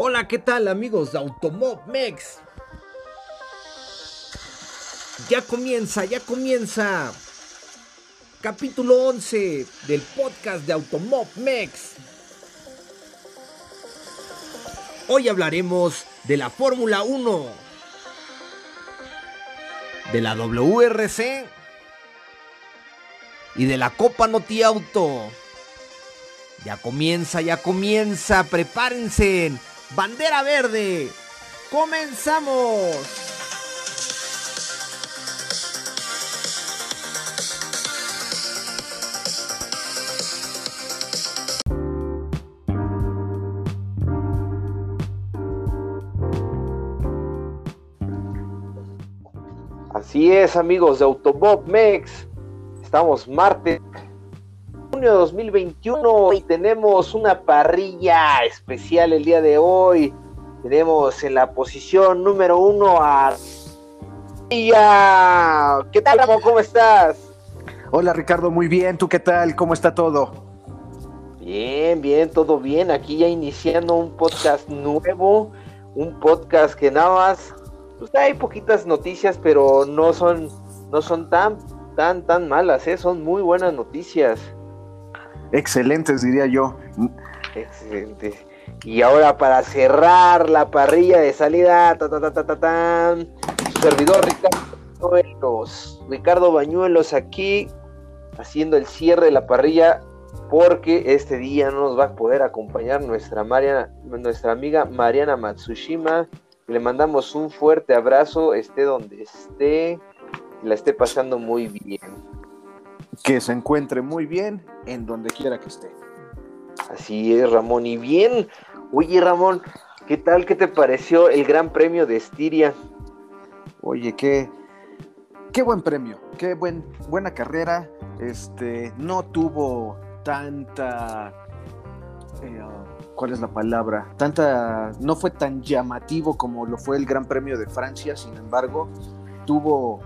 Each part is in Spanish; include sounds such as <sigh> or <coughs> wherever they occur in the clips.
Hola, ¿qué tal amigos de Automob Mex? Ya comienza, ya comienza. Capítulo 11 del podcast de Automob Mex. Hoy hablaremos de la Fórmula 1, de la WRC y de la Copa Noti Auto. Ya comienza, ya comienza, prepárense. Bandera verde. Comenzamos. Así es, amigos de Autobob Mex. Estamos martes, junio de 2021 y tenemos una parrilla especial el día de hoy. Tenemos en la posición número uno a. ¿Qué tal, Ramón? ¿Cómo estás? Hola, Ricardo, muy bien. ¿Tú qué tal? ¿Cómo está todo? Bien, bien, todo bien. Aquí ya iniciando un podcast nuevo. Un podcast que nada más pues hay poquitas noticias, pero no son, no son tan, tan, tan malas, ¿eh? son muy buenas noticias. Excelentes, diría yo. Excelentes. Y ahora para cerrar la parrilla de salida, ta, ta, ta, ta, su servidor Ricardo Bañuelos. Ricardo Bañuelos aquí haciendo el cierre de la parrilla porque este día no nos va a poder acompañar nuestra, Mariana, nuestra amiga Mariana Matsushima le mandamos un fuerte abrazo, esté donde esté, la esté pasando muy bien. Que se encuentre muy bien en donde quiera que esté. Así es, Ramón. Y bien, oye, Ramón, ¿qué tal? ¿Qué te pareció el Gran Premio de Estiria? Oye, qué, qué buen premio, qué buen, buena carrera. Este, no tuvo tanta eh, ¿cuál es la palabra? Tanta, no fue tan llamativo como lo fue el Gran Premio de Francia, sin embargo, tuvo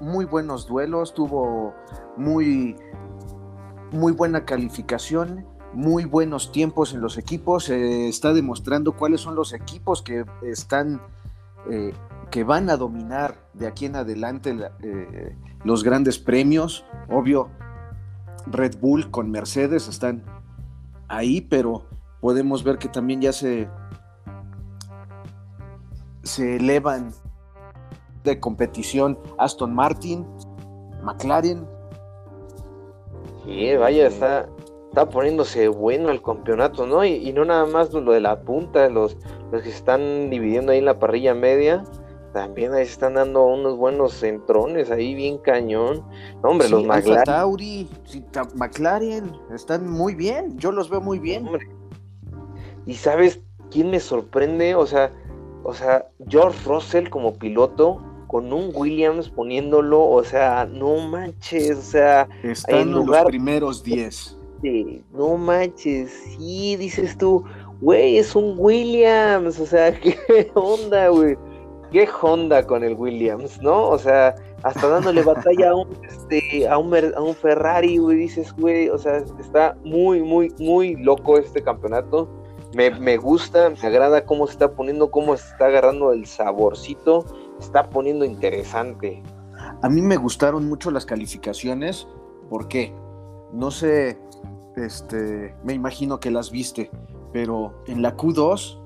muy buenos duelos, tuvo muy, muy buena calificación, muy buenos tiempos en los equipos, eh, está demostrando cuáles son los equipos que están, eh, que van a dominar de aquí en adelante eh, los grandes premios, obvio. Red Bull con Mercedes están ahí, pero podemos ver que también ya se, se elevan de competición Aston Martin, McLaren. Sí, vaya, está, está poniéndose bueno el campeonato, ¿no? Y, no nada más lo de la punta, los, los que se están dividiendo ahí en la parrilla media, también ahí se están dando unos buenos centrones ahí bien cañón. No, hombre, los McLaren. Tauri, McLaren están muy bien, yo los veo muy bien. Hombre, y sabes quién me sorprende, o sea, o sea, George Russell como piloto con un Williams poniéndolo, o sea, no manches, o sea, están en lugar... los primeros 10. no manches, sí, dices tú, güey, es un Williams, o sea, <laughs> qué onda, güey. Qué Honda con el Williams, ¿no? O sea, hasta dándole batalla a un, <laughs> este, a un, a un Ferrari, güey, dices, güey, o sea, está muy, muy, muy loco este campeonato me, gusta, me agrada cómo se está poniendo, cómo se está agarrando el saborcito, está poniendo interesante. A mí me gustaron mucho las calificaciones, ¿por qué? No sé, este, me imagino que las viste, pero en la Q2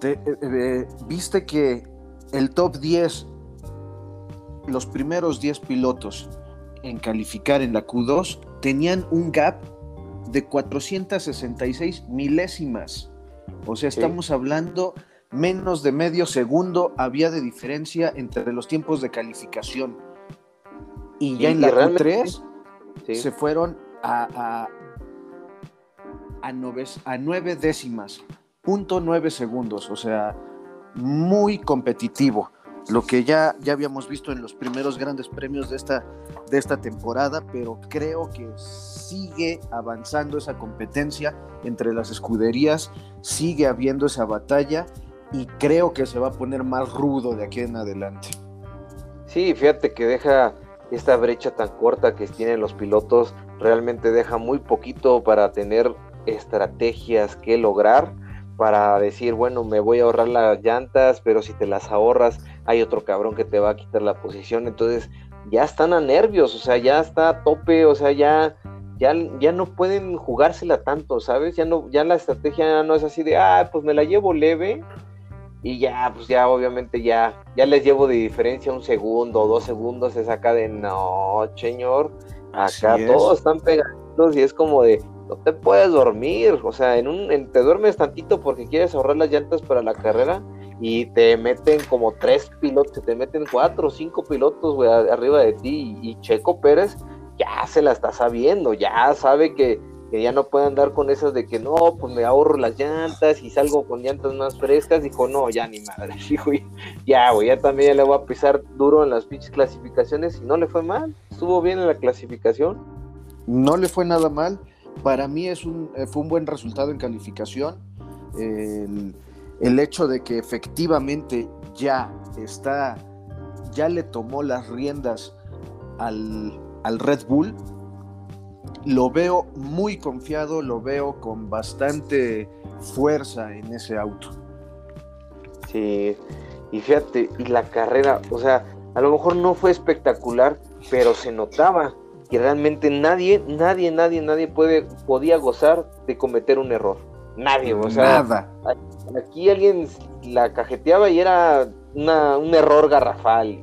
te, eh, eh, viste que el top 10, los primeros 10 pilotos en calificar en la Q2 tenían un gap de 466 milésimas. O sea, estamos hablando menos de medio segundo había de diferencia entre los tiempos de calificación. Y ya en la Q3 se fueron a, a, nueve, décimas, punto nueve segundos. O sea, muy competitivo lo que ya, ya habíamos visto en los primeros grandes premios de esta, de esta temporada, pero creo que sigue avanzando esa competencia entre las escuderías, sigue habiendo esa batalla y creo que se va a poner más rudo de aquí en adelante. Sí, fíjate que deja esta brecha tan corta que tienen los pilotos, realmente deja muy poquito para tener estrategias que lograr para decir, bueno, me voy a ahorrar las llantas, pero si te las ahorras, hay otro cabrón que te va a quitar la posición. Entonces, ya están a nervios, o sea, ya está a tope, o sea, ya, ya, ya no pueden jugársela tanto, ¿sabes? Ya no, ya la estrategia no es así de, ah, pues me la llevo leve y ya, pues ya obviamente ya, ya les llevo de diferencia un segundo o dos segundos, es acá de no, señor, acá todos están pegados y es como de, no te puedes dormir, o sea, en un, te duermes tantito porque quieres ahorrar las llantas para la carrera y te meten como tres pilotos, te meten cuatro o cinco pilotos, güey, arriba de ti y, Checo Pérez ya se la está sabiendo, ya sabe que, ya no puede andar con esas de que no, pues me ahorro las llantas y salgo con llantas más frescas, dijo, no, ya ni madre, <laughs> ya, güey, ya también le voy a pisar duro en las pinches clasificaciones y no le fue mal, estuvo bien en la clasificación. No le fue nada mal, para mí es un, eh, fue un buen resultado en calificación. El, el hecho de que efectivamente ya está, ya le tomó las riendas al, Red Bull, lo veo muy confiado, lo veo con bastante fuerza en ese auto. Sí, y fíjate, y la carrera, o sea, a lo mejor no fue espectacular, pero se notaba que realmente nadie, nadie, nadie, nadie puede, podía gozar de cometer un error. Nadie, o sea, Nada. aquí alguien la cajeteaba y era un error garrafal.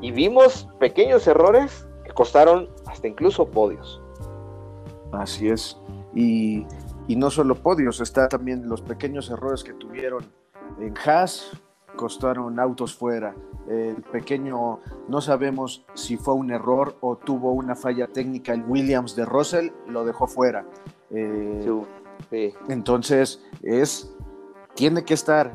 Y vimos pequeños errores que costaron hasta incluso podios. Así es. Y, no solo podios, está también los pequeños errores que tuvieron en Haas, costaron autos fuera. El pequeño, no sabemos si fue un error o tuvo una falla técnica el Williams de Russell, lo dejó fuera. Eh, entonces, es, tiene que estar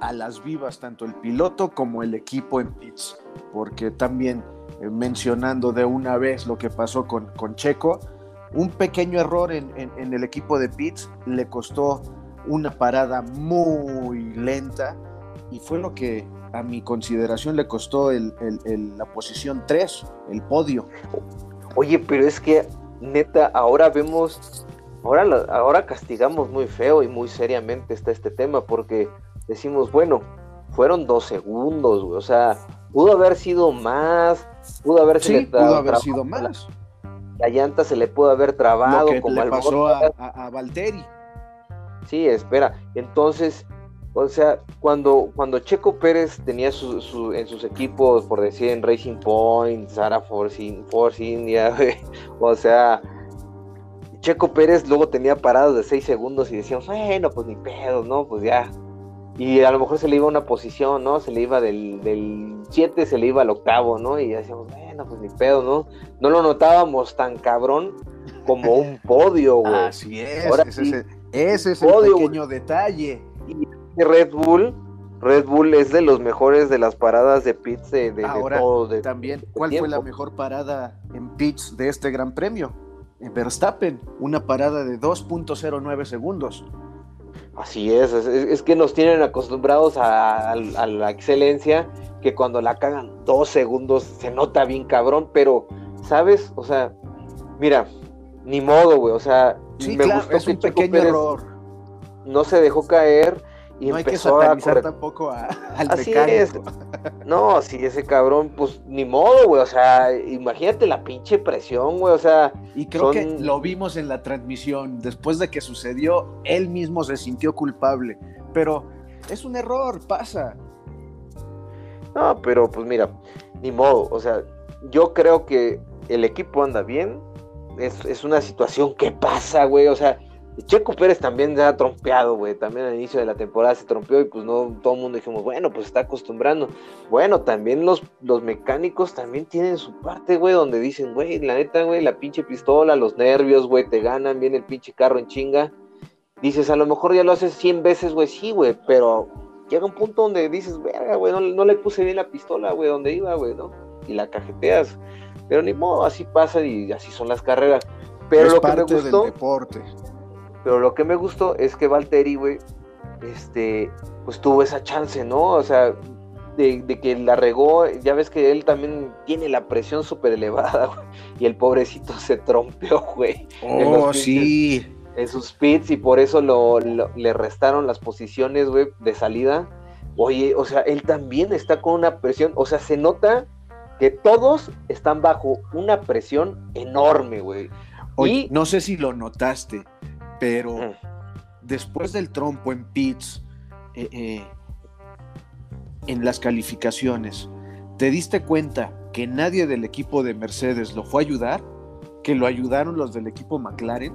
a las vivas tanto el piloto como el equipo en pits, porque también eh, mencionando de una vez lo que pasó con, con Checo, un pequeño error en, el equipo de pits le costó una parada muy lenta y fue lo que a mi consideración le costó la posición 3, el podio. Oye, pero es que neta, ahora vemos Ahora, ahora castigamos muy feo y muy seriamente está este tema porque decimos, bueno, fueron dos segundos, o sea, pudo haber sido más, pudo haber, sí, pudo haber sido más. La, llanta se le pudo haber trabado, como le pasó a, a, Valtteri. Sí, espera, entonces, o sea, cuando, cuando Checo Pérez tenía su, en sus equipos, por decir, en Racing Point, Sara Force, Force India, <laughs> o sea, Checo Pérez luego tenía paradas de 6 segundos y decíamos, bueno, pues ni pedo, ¿no? Pues ya. Y a lo mejor se le iba a una posición, ¿no? Se le iba del 7, se le iba al octavo, ¿no? Y decíamos, bueno, pues ni pedo, ¿no? No lo notábamos tan cabrón como un podio, güey. Así es, ese, es el pequeño detalle. Y Red Bull, Red Bull es de los mejores de las paradas de pits de, de, Ahora, de también, ¿cuál fue la mejor parada en pits de este Gran Premio? Verstappen, una parada de 2.09 segundos. Así es, es, que nos tienen acostumbrados a, la excelencia, que cuando la cagan dos segundos se nota bien cabrón, pero, ¿sabes? O sea, mira, ni modo, güey, o sea, me gustó es un pequeño error. No se dejó caer y no hay que satanizar tampoco a, <laughs> al Así Es. No, si ese cabrón, pues ni modo, güey. O sea, imagínate la pinche presión, güey. O sea. Y creo que lo vimos en la transmisión. Después de que sucedió, él mismo se sintió culpable. Pero es un error, pasa. No, pero pues mira, ni modo. O sea, yo creo que el equipo anda bien. Es, es una situación que pasa, güey. O sea, Checo Pérez también se ha trompeado, güey. También al inicio de la temporada se trompeó y pues no, todo el mundo dijimos, bueno, pues está acostumbrando. Bueno, también los, los mecánicos también tienen su parte, güey, donde dicen, güey, la neta, güey, la pinche pistola, los nervios, güey, te ganan, viene el pinche carro en chinga. Dices, a lo mejor ya lo haces 100 veces, güey, sí, güey, pero llega un punto donde dices, verga, güey, no, le puse bien la pistola, güey, donde iba, güey, ¿no? Y la cajeteas. Pero ni modo, así pasa y así son las carreras. Pero lo que me gustó. Del deporte pero lo que me gustó es que Valtteri, güey, este, pues tuvo esa chance, ¿no? O sea, de, que la regó, ya ves que él también tiene la presión súper elevada, <laughs> güey, y el pobrecito <laughs> se trompeó, güey. Oh, sí. en sus pits y por eso lo, lo- le restaron las posiciones, güey, de salida. Oye, o sea, él también está con una presión, o sea, se nota que todos están bajo una presión enorme, güey. Oye, Y- no sé si lo notaste, pero Mm. después del trompo en pits, eh, eh, en las calificaciones, ¿te diste cuenta que nadie del equipo de Mercedes lo fue a ayudar? ¿Que lo ayudaron los del equipo McLaren?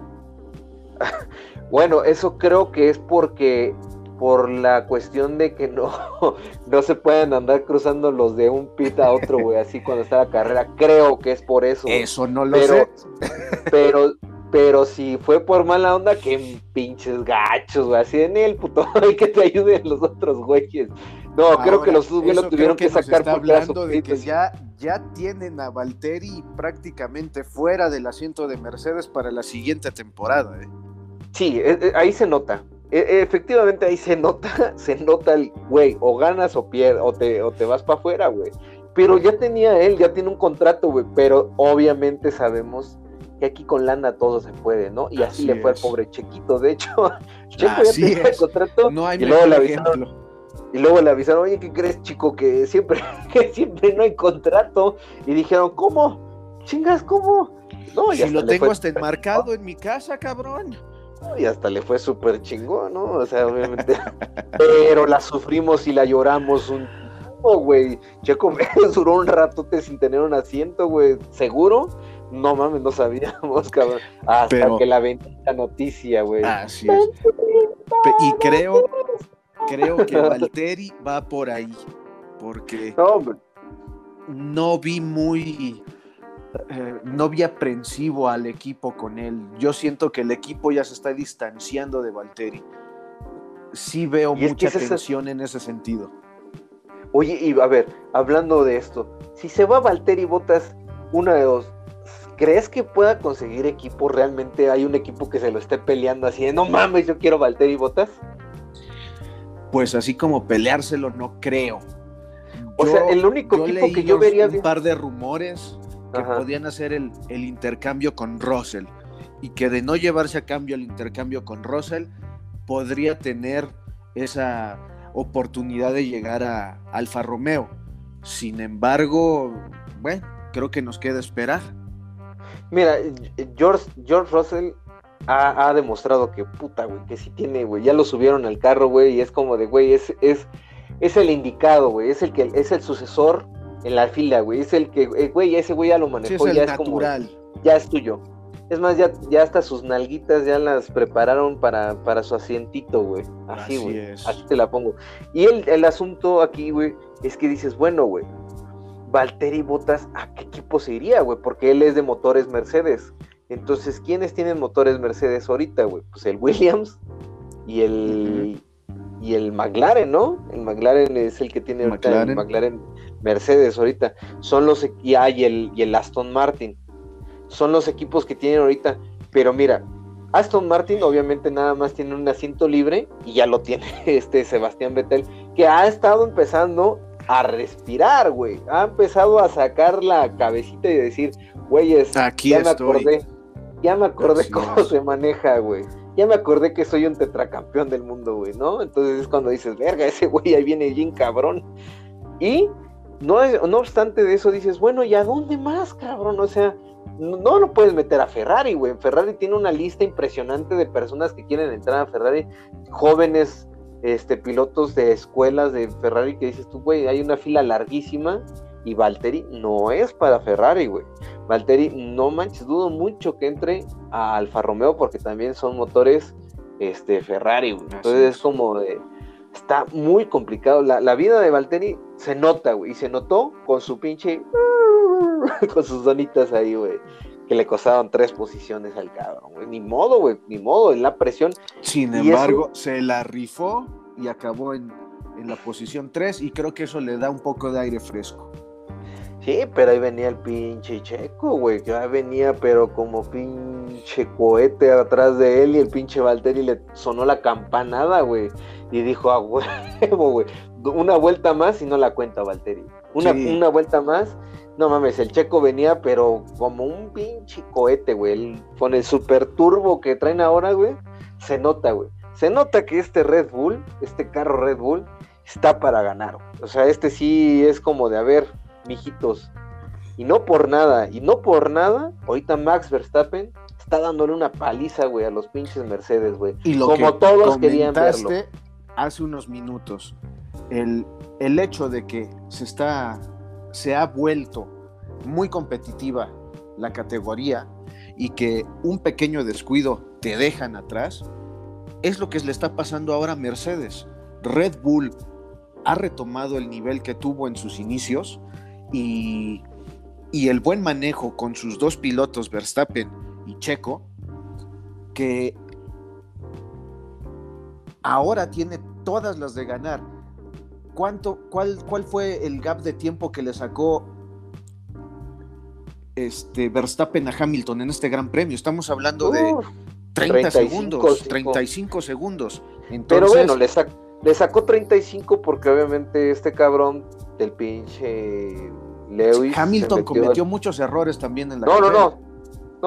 <laughs> Bueno, eso creo que es porque por la cuestión de que no, <laughs> no se pueden andar cruzando los de un pit a otro, güey, así cuando está la carrera. Creo que es por eso. Eso no lo Pero- sé. <laughs> Pero, pero si fue por mala onda, qué pinches gachos, güey. Así en el puto, <laughs> hay que te ayuden los otros güeyes. No, creo que los güeyes lo tuvieron que, nos sacar está su hablando de que ya, ya tienen a Valtteri prácticamente fuera del asiento de Mercedes para la siguiente temporada. ¿eh? Sí, e- e- ahí se nota. E- efectivamente ahí se nota, <laughs> se nota el güey, o ganas o pierdes, o te, o te vas para afuera, güey. Pero ya tenía él, ya tiene un contrato, güey. Pero obviamente sabemos que aquí con lana todo se puede, ¿no? Y así, Así le fue al pobre Chequito. De hecho, <laughs> Checo ya tenía el contrato. No hay y luego le avisaron, ejemplo. y luego le avisaron, oye, ¿qué crees, chico? Que siempre, <laughs> que siempre no hay contrato. Y dijeron, ¿cómo? Chingas, ¿cómo? No, Si lo tengo hasta enmarcado en mi casa, cabrón. Y hasta le fue súper chingón, ¿no? O sea, obviamente. <laughs> Pero la sufrimos y la lloramos un tiempo, güey. Checo <laughs> Pérez duró un ratote sin tener un asiento, güey. ¿Seguro? No mames, no sabíamos, <laughs> cabrón. Hasta Pero- que la bendita noticia, güey. Así es. Y creo, creo que Valtteri va por ahí. Porque No, hombre. no vi muy. Eh, no vi aprensivo al equipo con él. Yo siento que el equipo ya se está distanciando de Valtteri. Sí veo Y es que mucha ese es- tensión en ese sentido. Oye, y a ver, hablando de esto, si se va Valtteri Botas, una de dos, ¿crees que pueda conseguir equipo? ¿Realmente hay un equipo que se lo esté peleando así de, no mames, yo quiero Valtteri Botas? Pues así como peleárselo, no creo. O Yo- sea, el único equipo que yo vería un bien- par de rumores que Ajá. podían hacer el, el intercambio con Russell y que de no llevarse a cambio el intercambio con Russell podría tener esa oportunidad de llegar a Alfa Romeo. Sin embargo, bueno, creo que nos queda esperar. Mira, George, George Russell ha, ha demostrado que puta, güey, que sí tiene, güey. Ya lo subieron al carro, güey, y es como de, güey, es, es, es el indicado, güey. Es el que es el sucesor en la fila, güey. Es el que, eh, güey, ese güey ya lo Sí, manejó, es ya el es como, natural. ya es tuyo. Es más, ya, ya hasta sus nalguitas ya las prepararon para, para su asientito, güey. Así, güey. Así te la pongo. Y el, el asunto aquí, güey, es que dices, bueno, güey, Valtteri Botas, ¿a qué equipo se iría, güey? Porque él es de motores Mercedes. Entonces, ¿quiénes tienen motores Mercedes ahorita, güey? Pues el Williams y el y el McLaren, ¿no? El McLaren es el que tiene ahorita el McLaren. Mercedes ahorita. Son los y, ah, y el y el Aston Martin. Son los equipos que tienen ahorita. Pero mira, Aston Martin obviamente nada más tiene un asiento libre y ya lo tiene <laughs> este Sebastián Vettel, que ha estado empezando a respirar, güey. Ha empezado a sacar la cabecita y decir, güeyes, Aquí ya me estoy. acordé, ya me acordé cómo se maneja, güey. Ya me acordé que soy un tetracampeón del mundo, güey, ¿no? Entonces es cuando dices, verga, ese güey ahí viene bien cabrón. Y no, es- no obstante de eso dices, bueno, ¿y a dónde más, cabrón? O sea, no, no lo puedes meter a Ferrari, güey. Ferrari tiene una lista impresionante de personas que quieren entrar a Ferrari, jóvenes este, pilotos de escuelas de Ferrari que dices tú, güey, hay una fila larguísima y Valtteri no es para Ferrari, güey. Valtteri, no manches, dudo mucho que entre a Alfa Romeo porque también son motores este, Ferrari, güey. Entonces es. es como de, está muy complicado. La, la vida de Valtteri se nota, güey, y se notó con su pinche, <laughs> con sus donitas ahí, güey. Que le costaron tres posiciones al cabrón, güey. Ni modo, güey, ni modo, en la presión. Sin Y embargo, se la rifó y acabó en, en la posición 3 y creo que eso le da un poco de aire fresco. Sí, pero ahí venía el pinche checo, güey, que ahí venía, pero como pinche cohete atrás de él y el pinche Valtteri le sonó la campanada, güey, y dijo, a huevo, güey, una vuelta más y no la cuenta Valtteri. Una, Sí. una vuelta más. No mames, el checo venía, pero como un pinche cohete, güey. El- Con el super turbo que traen ahora, güey. Se nota, güey. Se nota que este Red Bull, este carro Red Bull, está para ganar. güey. O sea, este sí es como de, a ver, mijitos. Y no por nada, y no por nada, ahorita Max Verstappen está dándole una paliza, güey, a los pinches Mercedes, güey. Y lo Como que todos querían verlo. hace unos minutos, el, el hecho de que se está, se ha vuelto muy competitiva la categoría y que un pequeño descuido te dejan atrás, es lo que le está pasando ahora a Mercedes. Red Bull ha retomado el nivel que tuvo en sus inicios y, y el buen manejo con sus dos pilotos, Verstappen y Checo, que ahora tiene todas las de ganar. ¿Cuánto, cuál, ¿Cuál fue el gap de tiempo que le sacó este Verstappen a Hamilton en este Gran Premio? Estamos hablando de Uf, 30 35, segundos, cinco. 35 segundos. pero Entonces, bueno, le, sac- le sacó 35 porque obviamente este cabrón del pinche Lewis. Hamilton metió cometió muchos errores también en la No, no, carrera. no. No,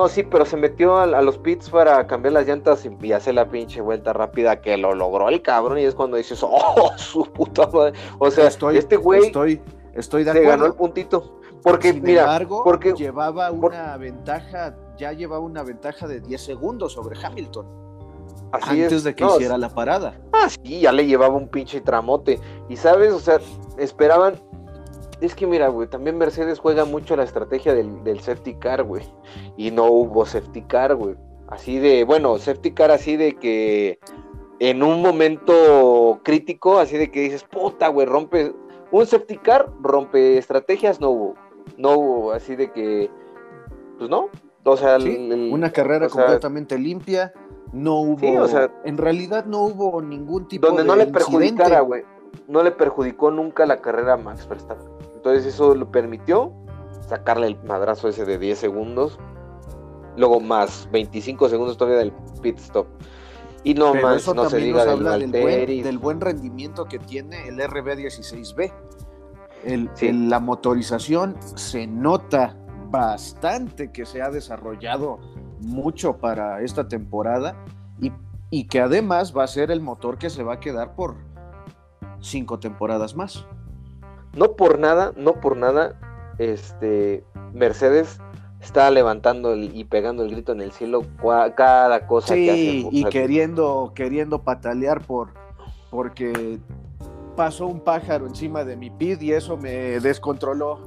sí, pero se metió a, a los pits para cambiar las llantas y, hacer la pinche vuelta rápida que lo logró el cabrón. Y es cuando dices, <laughs> oh, su puta madre. O sea, estoy, este güey estoy, estoy de ganó el puntito. Porque, Sin mira, embargo, porque- llevaba por- una ventaja, ya llevaba una ventaja de 10 segundos sobre Hamilton así antes es. de que No, hiciera la parada. Ah, sí, ya le llevaba un pinche tramote. Y sabes, o sea, esperaban. Es que mira, güey, también Mercedes juega mucho la estrategia del, del safety car, güey. Y no hubo safety car, güey. Así de, bueno, safety car así de que en un momento crítico, así de que dices, puta, güey, rompe. Un safety car rompe estrategias, no hubo. No hubo, así de que, pues no. O sea, Sí, el- el- Una carrera o sea, completamente limpia, no hubo, Sí, o sea, en realidad no hubo ningún tipo donde de no le incidente. perjudicara, güey. No le perjudicó nunca la carrera a Max Verstappen. Entonces eso lo permitió sacarle el madrazo ese de 10 segundos. Luego más 25 segundos todavía del pit stop. Y no Pero más, eso no se también diga nos del habla del buen, Valtteri. del buen rendimiento que tiene el RB16B. El- Sí. el- la motorización se nota bastante que se ha desarrollado mucho para esta temporada y, y que además va a ser el motor que se va a quedar por cinco temporadas más. No por nada, no por nada, este Mercedes está levantando el- y pegando el grito en el cielo cua- cada cosa que hace. Y queriendo, queriendo patalear por porque pasó un pájaro encima de mi pit y eso me descontroló.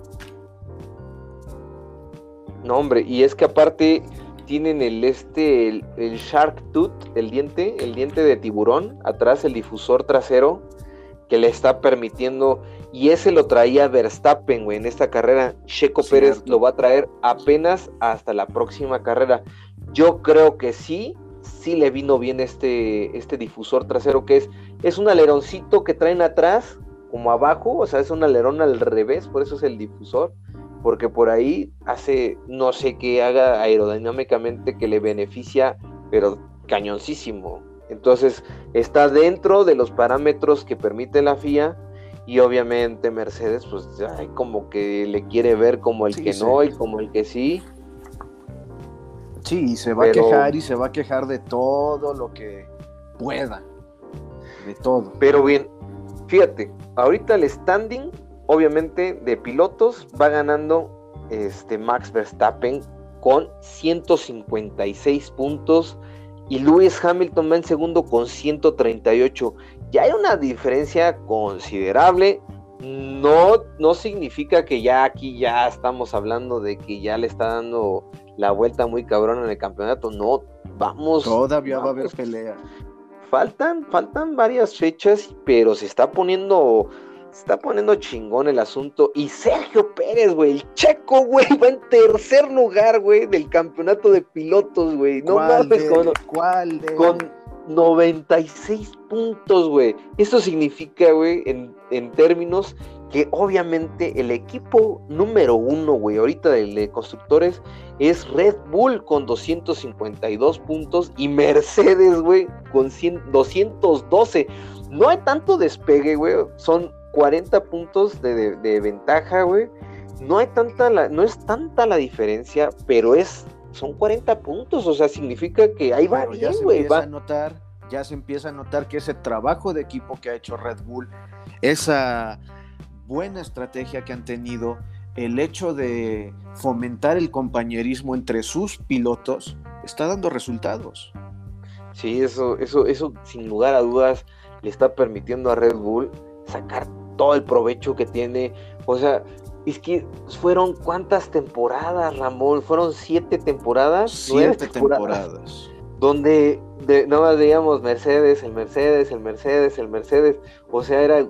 No, hombre, y es que aparte tienen el este, el, el Shark Tooth, el diente, el diente de tiburón, atrás el difusor trasero que le está permitiendo, y ese lo traía Verstappen, güey, en esta carrera. Checo Cierto. Pérez lo va a traer apenas hasta la próxima carrera. Yo creo que sí, sí le vino bien este, este difusor trasero, que es, es un aleroncito que traen atrás, como abajo, o sea, es un alerón al revés, por eso es el difusor porque por ahí hace no sé qué haga aerodinámicamente que le beneficia, pero cañoncísimo. Entonces está dentro de los parámetros que permite la FIA y obviamente Mercedes pues ay, como que le quiere ver como el Sí, que sí. no y como el que sí. Sí, y se va Pero- a quejar y se va a quejar de todo lo que pueda. De todo. Pero bien, fíjate, ahorita el standing obviamente de pilotos va ganando este Max Verstappen con 156 puntos y Lewis Hamilton va en segundo con 138. Ya hay una diferencia considerable. No, no significa que ya aquí ya estamos hablando de que ya le está dando la vuelta muy cabrón en el campeonato. No, vamos. Todavía va a haber vamos pelea. faltan, faltan varias fechas, pero se está poniendo, se está poniendo chingón el asunto. Y Sergio Pérez, güey, el checo, güey, va en tercer lugar, güey, del campeonato de pilotos, güey. No ¿Cuál mames, con, ¿Cuál de- con 96 puntos, güey. Esto significa, güey, en, en términos que obviamente el equipo número uno, güey, ahorita de, de constructores es Red Bull con 252 puntos y Mercedes, güey, con 100 212. No hay tanto despegue, güey. Son 40 puntos de, de, ventaja, güey. No hay tanta no es tanta la diferencia, pero es, son 40 puntos, o sea, significa que ahí va bien, güey. Va a notar, ya se empieza a notar que ese trabajo de equipo que ha hecho Red Bull, esa buena estrategia que han tenido, el hecho de fomentar el compañerismo entre sus pilotos, está dando resultados. Sí, eso, eso, eso sin lugar a dudas le está permitiendo a Red Bull sacar todo el provecho que tiene. O sea, es que fueron cuántas temporadas, Ramón, fueron siete temporadas. Siete temporadas. Donde de, nada más veíamos Mercedes, el Mercedes, el Mercedes, el Mercedes. O sea, era,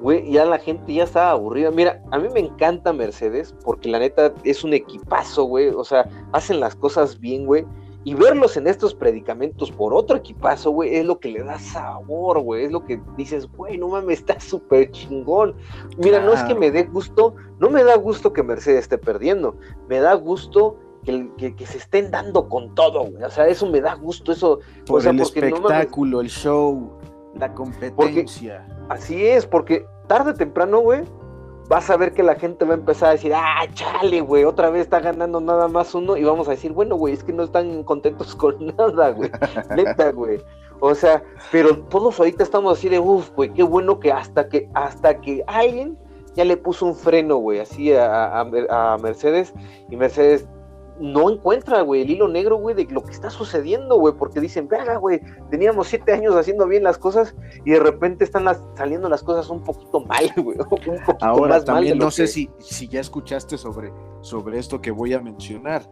güey, ya la gente ya estaba aburrida. Mira, a mí me encanta Mercedes porque la neta es un equipazo, güey. O sea, hacen las cosas bien, güey. Y verlos en estos predicamentos por otro equipazo, güey, es lo que le da sabor, güey. Es lo que dices, güey, no mames, está súper chingón. Mira, no es que me dé gusto, no me da gusto que Mercedes esté perdiendo. Me da gusto que, que, se estén dando con todo, güey. O sea, eso me da gusto, eso. Por el espectáculo, el show, la competencia. así es, porque tarde o temprano, güey, vas a ver que la gente va a empezar a decir, ah, chale, güey, otra vez está ganando nada más uno, y vamos a decir, bueno, güey, es que no están contentos <laughs> con nada, güey, neta, güey. O sea, pero todos ahorita estamos así de, uff, güey, qué bueno que hasta que, hasta que alguien ya le puso un freno, güey, así a, a Mercedes, y Mercedes no encuentra, güey, el hilo negro, güey, de lo que está sucediendo, güey, porque dicen, verga, güey, teníamos siete años haciendo bien las cosas y de repente están saliendo las cosas un poquito mal, <laughs> güey. Ahora, también no sé si, si ya escuchaste sobre, sobre esto que voy a mencionar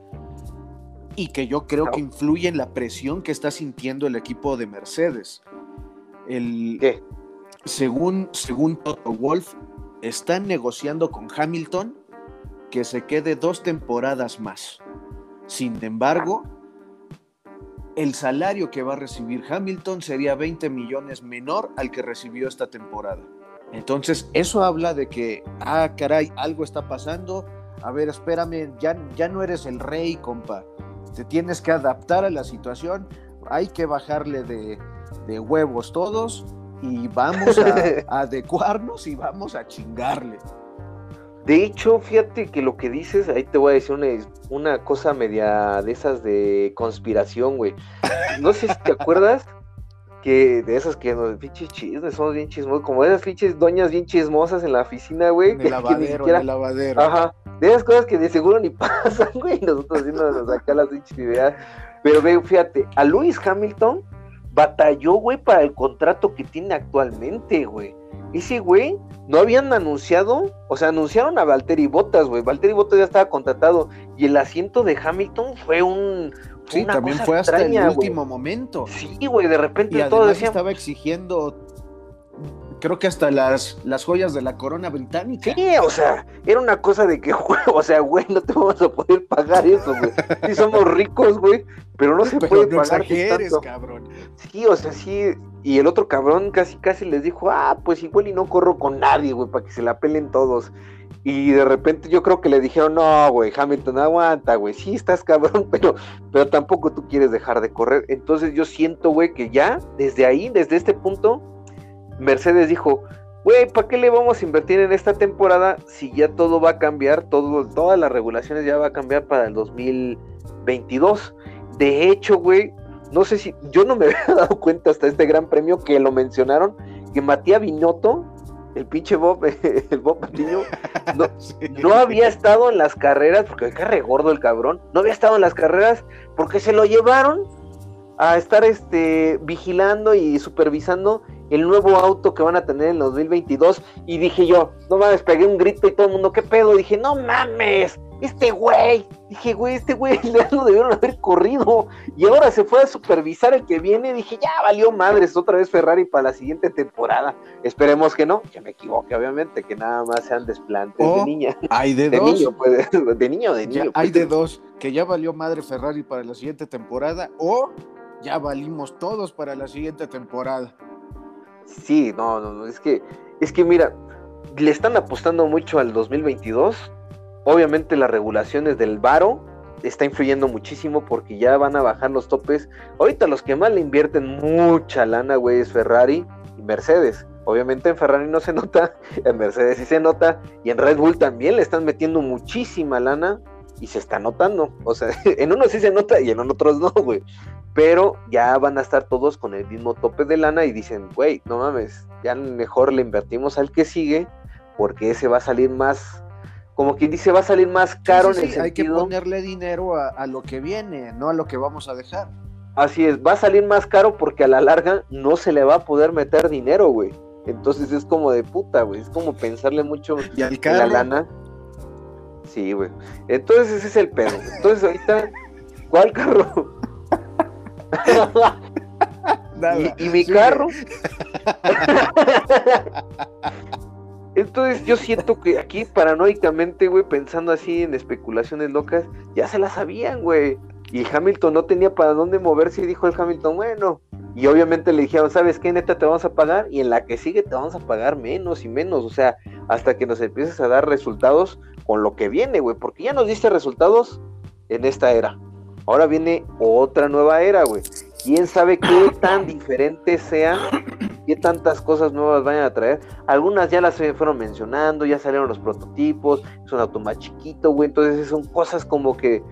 y que yo creo que influye en la presión que está sintiendo el equipo de Mercedes. El, ¿Qué? Según, según Toto Wolf, están negociando con Hamilton que se quede dos temporadas más. Sin embargo, el salario que va a recibir Hamilton sería 20 millones menor al que recibió esta temporada. Entonces, eso habla de que, ah, caray, algo está pasando. A ver, espérame, ya, ya no eres el rey, compa. Te tienes que adaptar a la situación. Hay que bajarle de, de huevos todos y vamos a <laughs> adecuarnos y vamos a chingarle. De hecho, fíjate que lo que dices, ahí te voy a decir una, una cosa media de esas de conspiración, güey. No sé si te acuerdas que de esas que nos pinches chismes, somos bien chismosos, como esas pinches doñas bien chismosas en la oficina, güey. En el lavadero, en el lavadero. Ajá. De esas cosas que de seguro ni <laughs> pasan, güey. Nosotros haciendo acá las pinches ideas. Pero ve, fíjate, a Lewis Hamilton batalló, güey, para el contrato que tiene actualmente, güey. Ese güey no habían anunciado, o sea, anunciaron a Valtteri Bottas, güey. Valtteri Bottas ya estaba contratado y el asiento de Hamilton fue un. sí, también fue hasta el último momento. Sí, güey, de repente y todo decía... estaba exigiendo creo que hasta las, las joyas de la corona británica. Sí, o sea, era una cosa de que, <laughs> o sea, güey, no te vamos a poder pagar eso, güey. Sí somos ricos, güey, pero no se puede pagar. Exageres, cabrón. Sí, o sea, sí, y el otro cabrón casi casi les dijo, ah, pues igual y no corro con nadie, güey, para que se la pelen todos. Y de repente yo creo que le dijeron, no, güey, Hamilton, aguanta, güey, sí estás cabrón, <laughs> pero, pero tampoco tú quieres dejar de correr. Entonces yo siento, güey, que ya, desde ahí, desde este punto, Mercedes dijo, güey, ¿para qué le vamos a invertir en esta temporada si ya todo va a cambiar, todo, todas las regulaciones ya va a cambiar para el 2022? De hecho, güey, no sé si, yo no me <laughs> había dado cuenta hasta este gran premio que lo mencionaron, que Matías Viñoto, el pinche Bob, <laughs> el Bob Patiño, <laughs> no, había estado en las carreras, porque carre gordo el cabrón, no había estado en las carreras porque se lo llevaron a estar este vigilando y supervisando el nuevo auto que van a tener en 2022 y dije yo, no mames, pegué un grito y todo el mundo, ¿qué pedo? dije, no mames, este güey, dije, güey, este güey <laughs> le lo debieron haber corrido y ahora se fue a supervisar el que viene, dije, ya valió madres otra vez Ferrari para la siguiente temporada. Esperemos que no, que me equivoque, obviamente, que nada más sean desplantes de niña. Hay de, <laughs> de dos. Niño, pues, <laughs> de niño de niño. hay de dos, que ya valió madre Ferrari para la siguiente temporada o ya valimos todos para la siguiente temporada. Sí, no, no, no, es que, es que mira, le están apostando mucho al 2022. Obviamente las regulaciones del varo está influyendo muchísimo porque ya van a bajar los topes. Ahorita los que más le invierten mucha lana, güey, es Ferrari y Mercedes. Obviamente en Ferrari no se nota, <laughs> en Mercedes sí se nota, y en Red Bull también le están metiendo muchísima lana y se está notando. O sea, <laughs> en unos sí se nota y en otros no, güey. Pero ya van a estar todos con el mismo tope de lana y dicen, güey, no mames, ya mejor le invertimos al que sigue porque ese va a salir más, como quien dice, va a salir más caro en el sentido... Hay que ponerle dinero a, a lo que viene, no a lo que vamos a dejar. Así es, va a salir más caro porque a la larga no se le va a poder meter dinero, güey. Entonces es como de puta, güey. Es como pensarle mucho ¿Y al en la lana. Sí, güey. Entonces ese es el pedo. Entonces ahorita, ¿cuál carro? <laughs> Nada. y, y mi carro. <laughs> Entonces yo siento que aquí paranoicamente, güey, pensando así en especulaciones locas, ya se la sabían, güey. Y Hamilton no tenía para dónde moverse y dijo el Hamilton, bueno. Y obviamente le dijeron, ¿sabes qué? Neta, te vamos a pagar y en la que sigue te vamos a pagar menos y menos. O sea, hasta que nos empieces a dar resultados con lo que viene, güey. Porque ya nos diste resultados en esta era. Ahora viene otra nueva era, güey. ¿Quién sabe qué <coughs> tan diferente sea? ¿Qué tantas cosas nuevas vayan a traer? Algunas ya las fueron mencionando, ya salieron los prototipos, es un auto más chiquito, güey. Entonces son cosas como que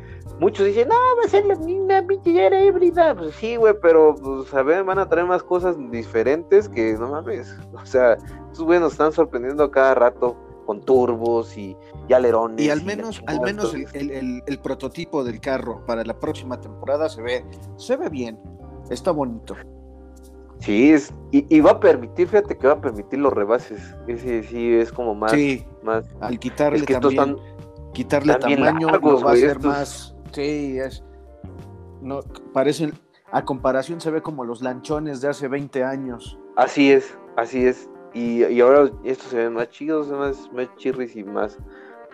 muchos dicen, no, va a ser la misma pinche era híbrida. Pues sí, güey, pero pues a ver, van a traer más cosas diferentes que no mames. O sea, estos güeyes nos están sorprendiendo cada rato con turbos y, y alerones. Y al menos, al menos el, el- el- el prototipo del carro para la próxima temporada se ve, se ve bien, está bonito. Sí, es, y, y va a permitir, fíjate que va a permitir los rebases. Ese sí es como más. sí, más al quitarle es que estos también, están. quitarle tamaño largos, va a estos. más. Sí, es. No, parecen, a comparación se ve como los lanchones de hace 20 años. Así es, así es. Y, y ahora estos se ven más chidos, más, más chirris y más,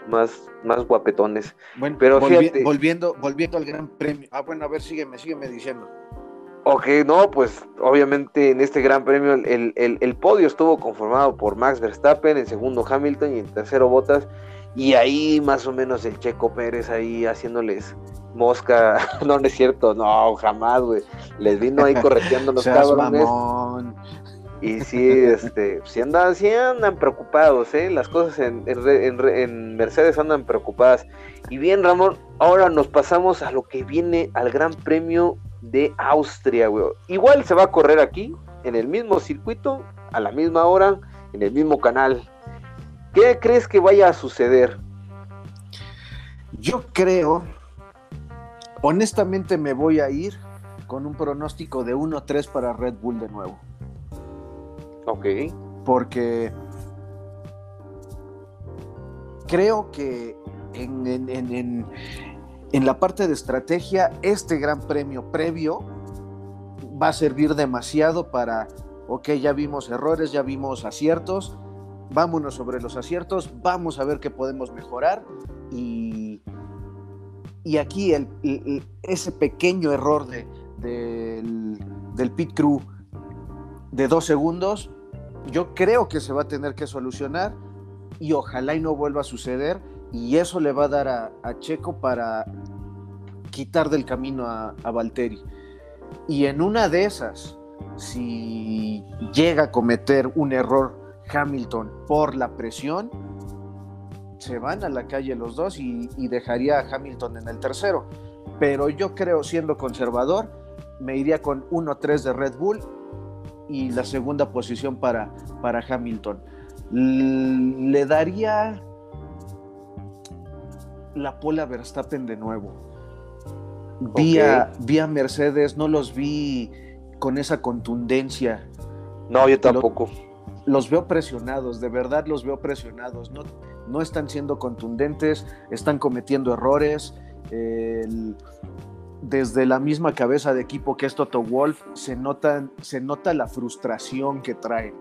más, más guapetones. Bueno, Pero volvi- fíjate- volviendo, volviendo al gran premio. Ah, bueno, a ver, sígueme, sígueme diciendo. Ok, no, pues obviamente en este gran premio el, el- el podio estuvo conformado por Max Verstappen, en segundo Hamilton y en tercero Bottas. Y ahí más o menos el Checo Pérez ahí haciéndoles mosca. <laughs> No, no es cierto, no, jamás, güey. Les vino ahí <laughs> correteando los cabrones. mamón. Y sí, este, sí andan, sí andan preocupados, ¿eh? Las cosas en, en en Mercedes andan preocupadas. Y bien, Ramón, ahora nos pasamos a lo que viene al Gran Premio de Austria, güey. Igual se va a correr aquí, en el mismo circuito, a la misma hora, en el mismo canal. ¿Qué crees que vaya a suceder? Yo creo, honestamente me voy a ir con un pronóstico de 1-3 para Red Bull de nuevo. Ok, Porque creo que en, en- en- en- la parte de estrategia, este gran premio previo va a servir demasiado para, ok, ya vimos errores, ya vimos aciertos, vámonos sobre los aciertos, vamos a ver qué podemos mejorar y, y aquí el- ese pequeño error de- del, del pit crew de dos segundos, yo creo que se va a tener que solucionar y ojalá no vuelva a suceder y eso le va a dar a, Checo para quitar del camino a, a Valtteri. Y en una de esas, si llega a cometer un error Hamilton por la presión, se van a la calle los dos y, y dejaría a Hamilton en el tercero. Pero yo creo, siendo conservador, me iría con 1-3 de Red Bull y la segunda posición para, para Hamilton. Le daría la pola Verstappen de nuevo. Vi, a, vi a Mercedes, no los vi con esa contundencia. no, yo tampoco. Los veo presionados, de verdad los veo presionados. No, no están siendo contundentes, están cometiendo errores. El- desde la misma cabeza de equipo que es Toto Wolf, se, notan, se nota la frustración que traen.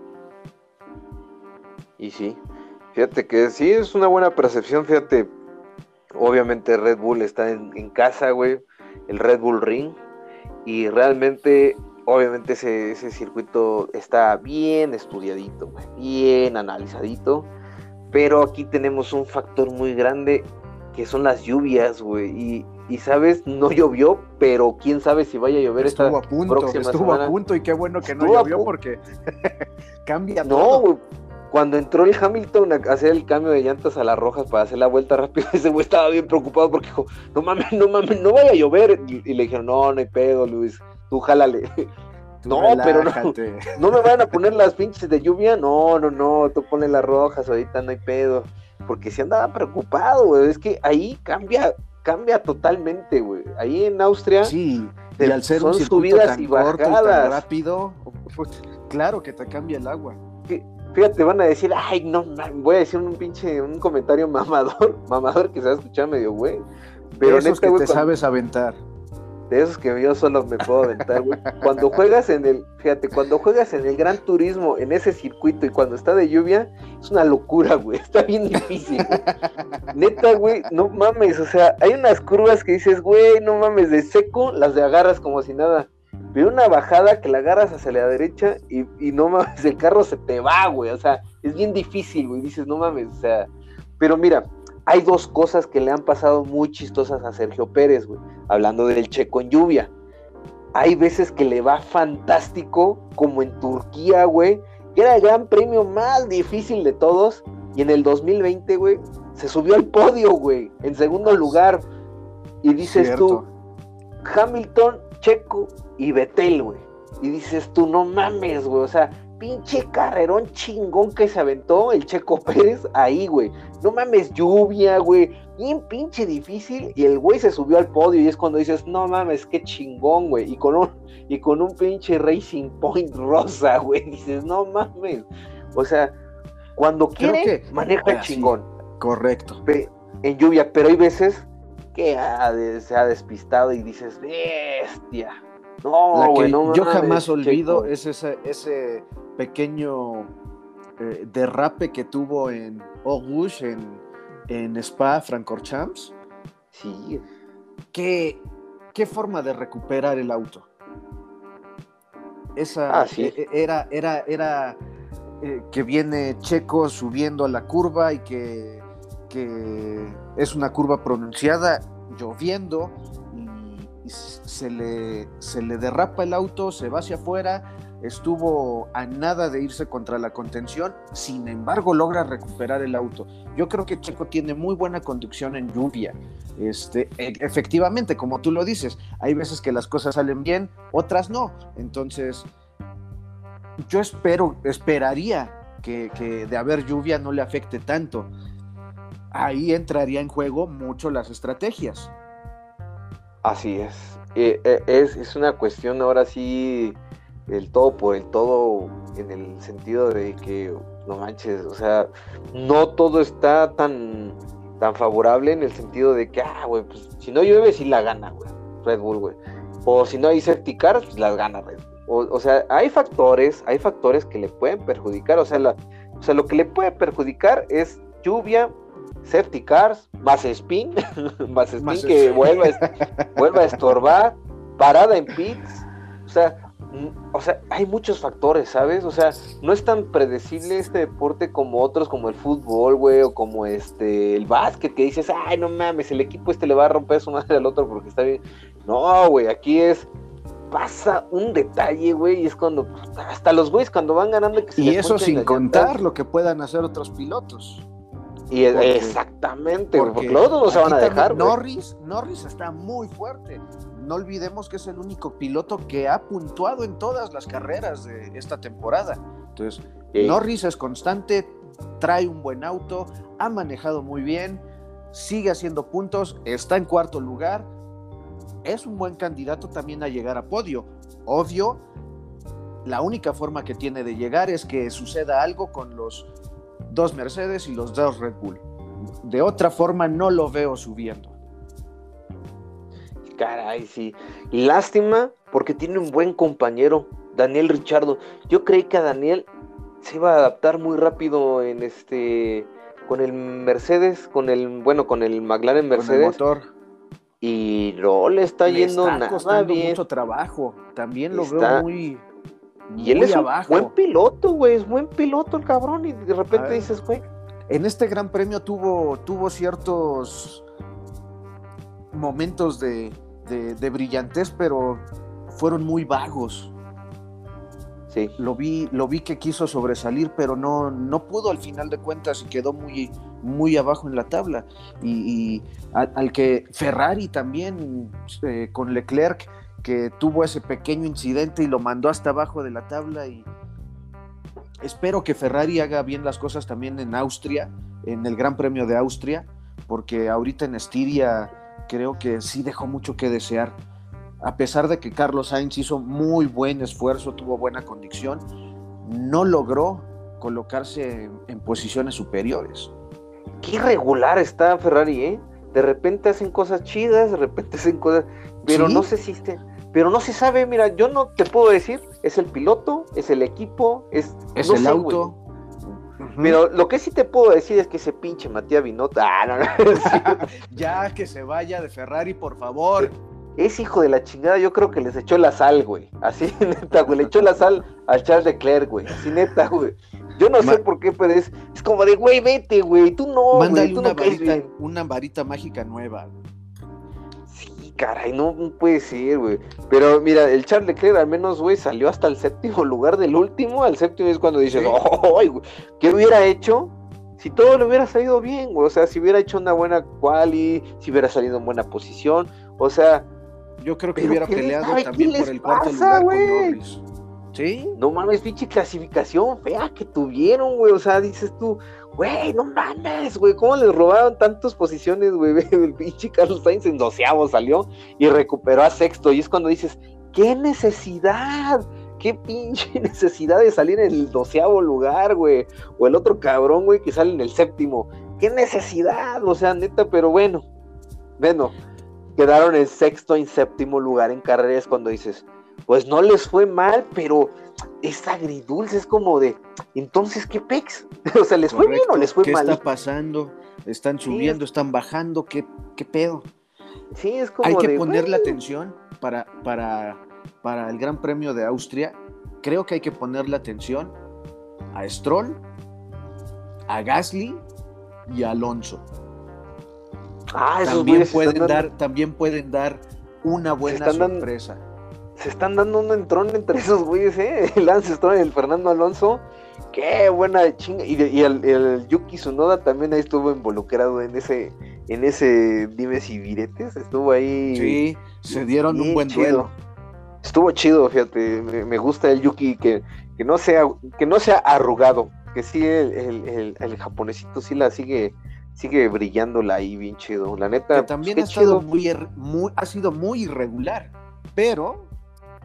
Y sí, fíjate que sí es una buena percepción, fíjate. Obviamente Red Bull está en, en casa, güey, el Red Bull Ring. Y realmente, obviamente ese, ese circuito está bien estudiadito, bien analizadito. Pero aquí tenemos un factor muy grande que son las lluvias, güey. Y, y sabes, no llovió, pero quién sabe si vaya a llover estuvo esta a punto, próxima estuvo semana. a punto y qué bueno que no Estuvo llovió porque <laughs> cambia No, todo. güey. Cuando entró el Hamilton a hacer el cambio de llantas a las rojas para hacer la vuelta rápida, <laughs> ese güey estaba bien preocupado porque dijo, no mames, no mames, no vaya a llover. Y, y le dijeron, no, no hay pedo, Luis, tú jálale. Tú no, pero no. <laughs> No me van a poner las pinches de lluvia, no, no, no, tú pones las rojas, ahorita no hay pedo. Porque si andaba preocupado, güey, es que ahí cambia, cambia totalmente, güey. Ahí en Austria, Sí, y Te- al ser son un subidas tan y corto y tan rápido, pues, claro que te cambia el agua. fíjate, van a decir, ay, no, voy a decir un pinche, un comentario <laughs> mamador, mamador que se va a escuchar medio, güey. Pero esos neta, que güey, te cuando- sabes aventar. De esos que yo solo me puedo aventar, güey. Cuando juegas en el, fíjate, cuando juegas en el Gran Turismo, en ese circuito y cuando está de lluvia, es una locura, güey. <laughs> Está bien difícil, güey. Neta, güey, no mames, o sea, hay unas curvas que dices, güey, no mames, de seco las de agarras como si nada. Pero una bajada que la agarras hacia la derecha y, y no mames, el carro se te va, güey. O sea, es bien difícil, güey. Dices, no mames, o sea. Pero mira, hay dos cosas que le han pasado muy chistosas a Sergio Pérez, güey. Hablando del checo en lluvia. Hay veces que le va fantástico, como en Turquía, güey. Que era el gran premio más difícil de todos. Y en el 2020, güey, se subió al podio, güey. En segundo lugar. Y dices tú, Hamilton, Checo y Betel, güey. Y dices tú, no mames, güey. O sea, pinche carrerón chingón que se aventó el Checo Pérez ahí, güey. No mames, lluvia, güey. Bien pinche difícil. Y el güey se subió al podio. Y es cuando dices, no mames, qué chingón, güey. Y con un, y con un pinche Racing Point rosa, güey. Dices, no mames. O sea, cuando Creo quiere, que- maneja Ah, sí. chingón Correcto. en lluvia, pero hay veces que ha de- se ha despistado y dices, bestia. No, La que no yo jamás olvido Checo". es ese, ese pequeño eh, derrape que tuvo en Rouge, en, en Spa Francorchamps. Sí, ¿Qué, ¿Qué forma de recuperar el auto? Esa Ah, sí. e- e- era, era, era eh, que viene Checo subiendo a la curva y que, que es una curva pronunciada, lloviendo, y, y se, le, se le derrapa el auto, se va hacia afuera, estuvo a nada de irse contra la contención, sin embargo logra recuperar el auto. Yo creo que Checo tiene muy buena conducción en lluvia. Este, e- efectivamente, como tú lo dices, hay veces que las cosas salen bien, otras no. Entonces, yo espero, esperaría que, que de haber lluvia no le afecte tanto. Ahí entraría en juego mucho las estrategias. así es. Eh, eh, es. Es una cuestión ahora sí, el todo por el todo, en el sentido de que, no manches, o sea, no todo está tan, tan favorable en el sentido de que, ah, güey, pues si no llueve, sí la gana, güey, Red Bull, güey. O si no hay safety cars, pues las gana Red Bull. O, o sea, hay factores, hay factores que le pueden perjudicar. O sea, la, o sea, lo que le puede perjudicar es lluvia, safety cars, más spin, <laughs> más spin Más que vuelva, a vuelva a estorbar, parada en pits. O sea, o sea, hay muchos factores, ¿sabes? O sea, no es tan predecible este deporte como otros, como el fútbol, güey, o como este el básquet, que dices, ay, no mames, el equipo este le va a romper su madre al otro porque está bien. No, güey, aquí es pasa un detalle, güey, y es cuando hasta los güeyes cuando van ganando que se Y eso sin contar llantas. lo que puedan hacer otros pilotos. y porque- exactamente, güey, porque los otros no se van a dejar. Norris, Norris está muy fuerte. No olvidemos que es el único piloto que ha puntuado en todas las carreras de esta temporada. Entonces, Sí. Norris es constante, trae un buen auto, ha manejado muy bien, sigue haciendo puntos, está en cuarto lugar. Es un buen candidato también a llegar a podio. Obvio, la única forma que tiene de llegar es que suceda algo con los dos Mercedes y los dos Red Bull. De otra forma no lo veo subiendo. Caray, sí. Lástima porque tiene un buen compañero, Daniel Richardo. Yo creí que a Daniel se iba a adaptar muy rápido en este con el Mercedes, con el bueno, con el McLaren Con el Mercedes motor. y no le está Le yendo está nada costando bien. mucho trabajo. También lo Está- veo muy, Y él muy es un abajo. buen piloto, güey, es buen piloto el cabrón y de repente dices, güey, En este gran premio tuvo, tuvo ciertos momentos de, de, de brillantez, pero fueron muy vagos. Sí. Lo vi, lo vi que quiso sobresalir, pero no, no pudo al final de cuentas y quedó muy, muy abajo en la tabla. Y, y al, al, que Ferrari también eh, con Leclerc, que tuvo ese pequeño incidente y lo mandó hasta abajo de la tabla. Y espero que Ferrari haga bien las cosas también en Austria, en el Gran Premio de Austria, porque ahorita en Estiria creo que sí dejó mucho que desear a pesar de que Carlos Sainz hizo muy buen esfuerzo, tuvo buena condición, no logró colocarse en, en posiciones superiores. Qué irregular está Ferrari, ¿eh? De repente hacen cosas chidas, de repente hacen cosas, pero ¿Sí? no si este, pero no se sabe, mira, yo no te puedo decir, es el piloto, es el equipo, es, es no el sé, auto. Güey. Pero lo que sí te puedo decir es que ese pinche Matías Binotto, <laughs> ah, no, no. ya que se vaya de Ferrari, por favor ese hijo de la chingada, yo creo que les echó la sal, güey. Así, <laughs> neta, güey. Le echó la sal a Charles Leclerc, güey. Así, neta, güey. Yo no Ma sé por qué, pero es, es como de, güey, vete, güey. Tú no, güey. Tú una, no varita, una varita mágica nueva. Caray, no, puede ser, güey. Pero mira, el Charles Leclerc al menos, güey, salió hasta el séptimo lugar del último. Al séptimo es cuando dices, oh, güey, ¿qué hubiera hecho? Si todo le hubiera salido bien, güey. O sea, si hubiera hecho una buena quali, si hubiera salido en buena posición. O sea, yo creo que hubiera peleado también por el cuarto pasa, lugar wey? con Norris. ¿Sí? No mames, pinche clasificación fea que tuvieron, güey. O sea, dices tú, güey, no mames, güey. ¿Cómo les robaron tantas posiciones, güey? <laughs> El pinche Carlos Sainz en doceavo salió y recuperó a sexto. Y es cuando dices, ¿qué necesidad? ¿Qué pinche <laughs> necesidad de salir en el doceavo lugar, güey? O el otro cabrón, güey, que sale en el séptimo. ¿Qué necesidad? O sea, neta, pero bueno. Bueno, quedaron en sexto y séptimo lugar en carreras cuando dices, pues no les fue mal, pero es agridulce, es como de, entonces, ¿qué pex? <laughs> o sea, ¿les Correcto. fue bien o les fue ¿Qué mal? ¿Qué está pasando? ¿Están subiendo? Sí. ¿Están bajando? ¿Qué, qué pedo? Sí, es como Hay que de, ponerle bueno. atención para, para, para el Gran Premio de Austria. Creo que hay que ponerle atención a Stroll, a Gasly y a Alonso. Ah, también pueden dar, también pueden dar una buena sorpresa. Dando, se están dando un entrón entre esos güeyes, ¿eh? <laughs> El Lance Stroll y el Fernando Alonso. Qué buena chinga. Y, y el, el, Yuki Tsunoda también ahí estuvo involucrado en ese, en ese dimes y viretes. Estuvo ahí. Sí, se dieron un buen chido. duelo. Estuvo chido, fíjate. Me, me, gusta el Yuki que, que no sea, que no sea arrugado. Que sí, el, el, el japonesito sí la sigue sigue brillándola ahí bien chido. La neta. Que también pues, ha, estado muy, muy, ha sido muy irregular, pero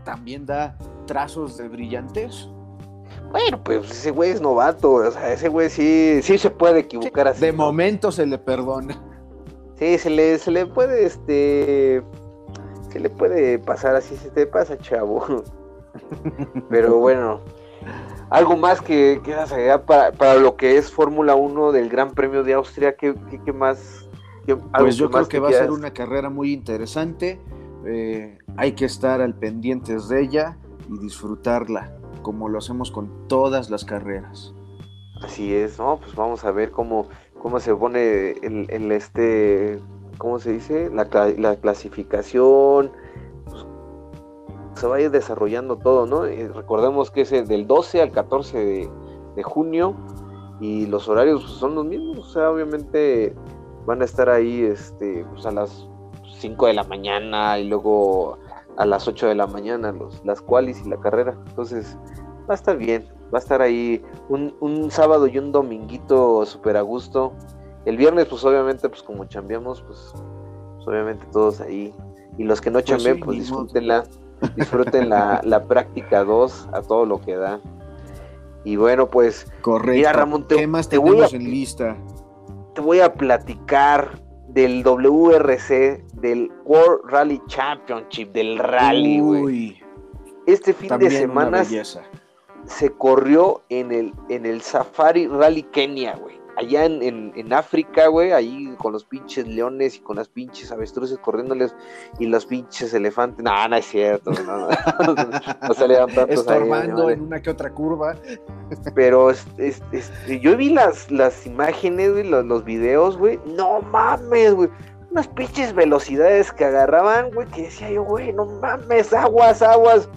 también da trazos de brillantez. Bueno, pues ese güey es novato, o sea, ese güey sí, sí se puede equivocar así. De ¿no? momento se le perdona. Sí, se le, se le puede, este, se le puede pasar así, se te pasa, chavo. <laughs> Pero bueno, algo más que quieras agregar para, para lo que es Fórmula 1 del Gran Premio de Austria, ¿qué, qué, qué más? Qué, pues yo creo que, que va a ser una carrera muy interesante, eh, hay que estar al pendientes de ella y disfrutarla, como lo hacemos con todas las carreras. Así es, ¿no? Pues vamos a ver cómo, cómo se pone el, este, ¿cómo se dice? La, la clasificación, se va a ir desarrollando todo, ¿no? Y recordemos que es del 12 al 14 de, de junio y los horarios son los mismos, o sea, obviamente van a estar ahí este, pues a las 5 de la mañana y luego a las 8 de la mañana los, las cuales y la carrera, entonces va a estar bien, va a estar ahí un, un sábado y un dominguito súper a gusto, el viernes pues obviamente pues como chambeamos pues, pues obviamente todos ahí y los que no pues sí, pues disfrútenla disfruten la, <laughs> la práctica 2 a todo lo que da. Y bueno, pues. Correcto. Mira, Ramón, te, ¿Qué más te voy a, en lista? Te voy a platicar del WRC, del World Rally Championship, del rally, güey. Este fin También de semana se corrió en el, en el Safari Rally Kenia, güey allá en, en, en África, güey, ahí con los pinches leones y con las pinches avestruces corriéndoles y los pinches elefantes. No, no es cierto, no, no, <laughs> no salieron tantos Estorbando ahí, en una que otra curva. <laughs> Pero es, es, es, yo vi las, las imágenes, güey, los, los videos, güey. No mames, güey. unas pinches velocidades que agarraban, güey, que decía yo, güey, no mames, aguas, aguas.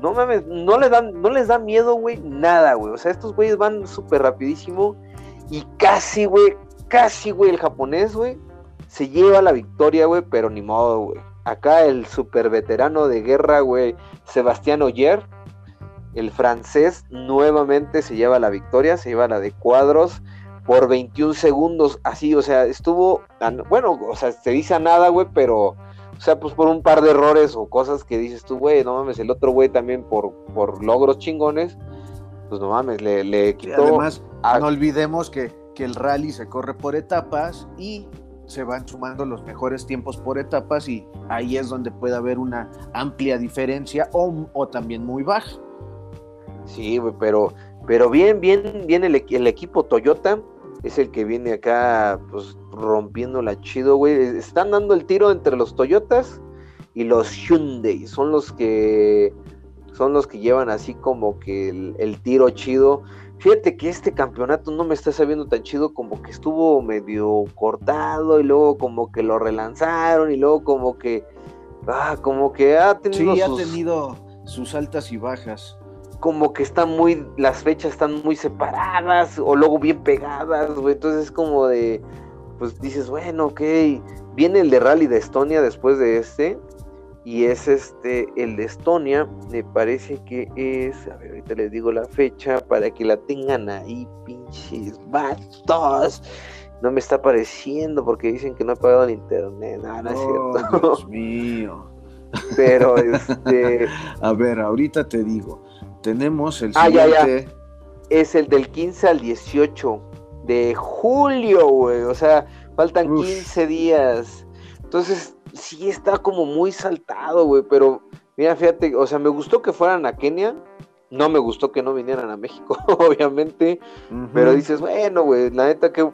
No mames, no les dan, no les da miedo, güey, nada, güey. O sea, estos güeyes van súper rapidísimo y casi, güey, casi, güey, el japonés, güey, se lleva la victoria, güey, pero ni modo, güey. Acá el super veterano de guerra, güey, Sebastián Oyer, el francés, nuevamente se lleva la victoria, se lleva la de cuadros por 21 segundos, así, o sea, estuvo, bueno, o sea, se dice a nada, güey, pero, o sea, pues por un par de errores o cosas que dices tú, güey, no mames, el otro güey también por, por logros chingones, pues no mames, le, le quitó. además, no olvidemos que, que el rally se corre por etapas y se van sumando los mejores tiempos por etapas y ahí es donde puede haber una amplia diferencia o, o también muy baja. Sí, güey, pero, pero bien, bien, bien el, el equipo Toyota es el que viene acá, pues, rompiendo la chido, güey. Están dando el tiro entre los Toyotas y los Hyundai. Son los que son los que llevan así como que el, tiro chido. Fíjate que este campeonato no me está sabiendo tan chido como que estuvo medio cortado y luego como que lo relanzaron y luego como que ah, como que ha tenido sí, ha tenido sus altas y bajas como que están muy, las fechas están muy separadas o luego bien pegadas, güey. Entonces es como de, pues dices, bueno, ok, viene el de Rally de Estonia después de este. Y es este, el de Estonia, me parece que es, a ver, ahorita les digo la fecha para que la tengan ahí, pinches vatos. No me está apareciendo porque dicen que no he pagado el internet. No, no es oh, cierto. Dios <laughs> mío. Pero <laughs> este. a ver, ahorita te digo. Tenemos el ah, Ya, ya. Es el del 15 al 18 de julio, güey. O sea, faltan 15 días. Entonces, sí está como muy saltado, güey. Pero, mira, fíjate, o sea, me gustó que fueran a Kenia. No me gustó que no vinieran a México, <laughs> obviamente. Pero dices, bueno, güey, la neta que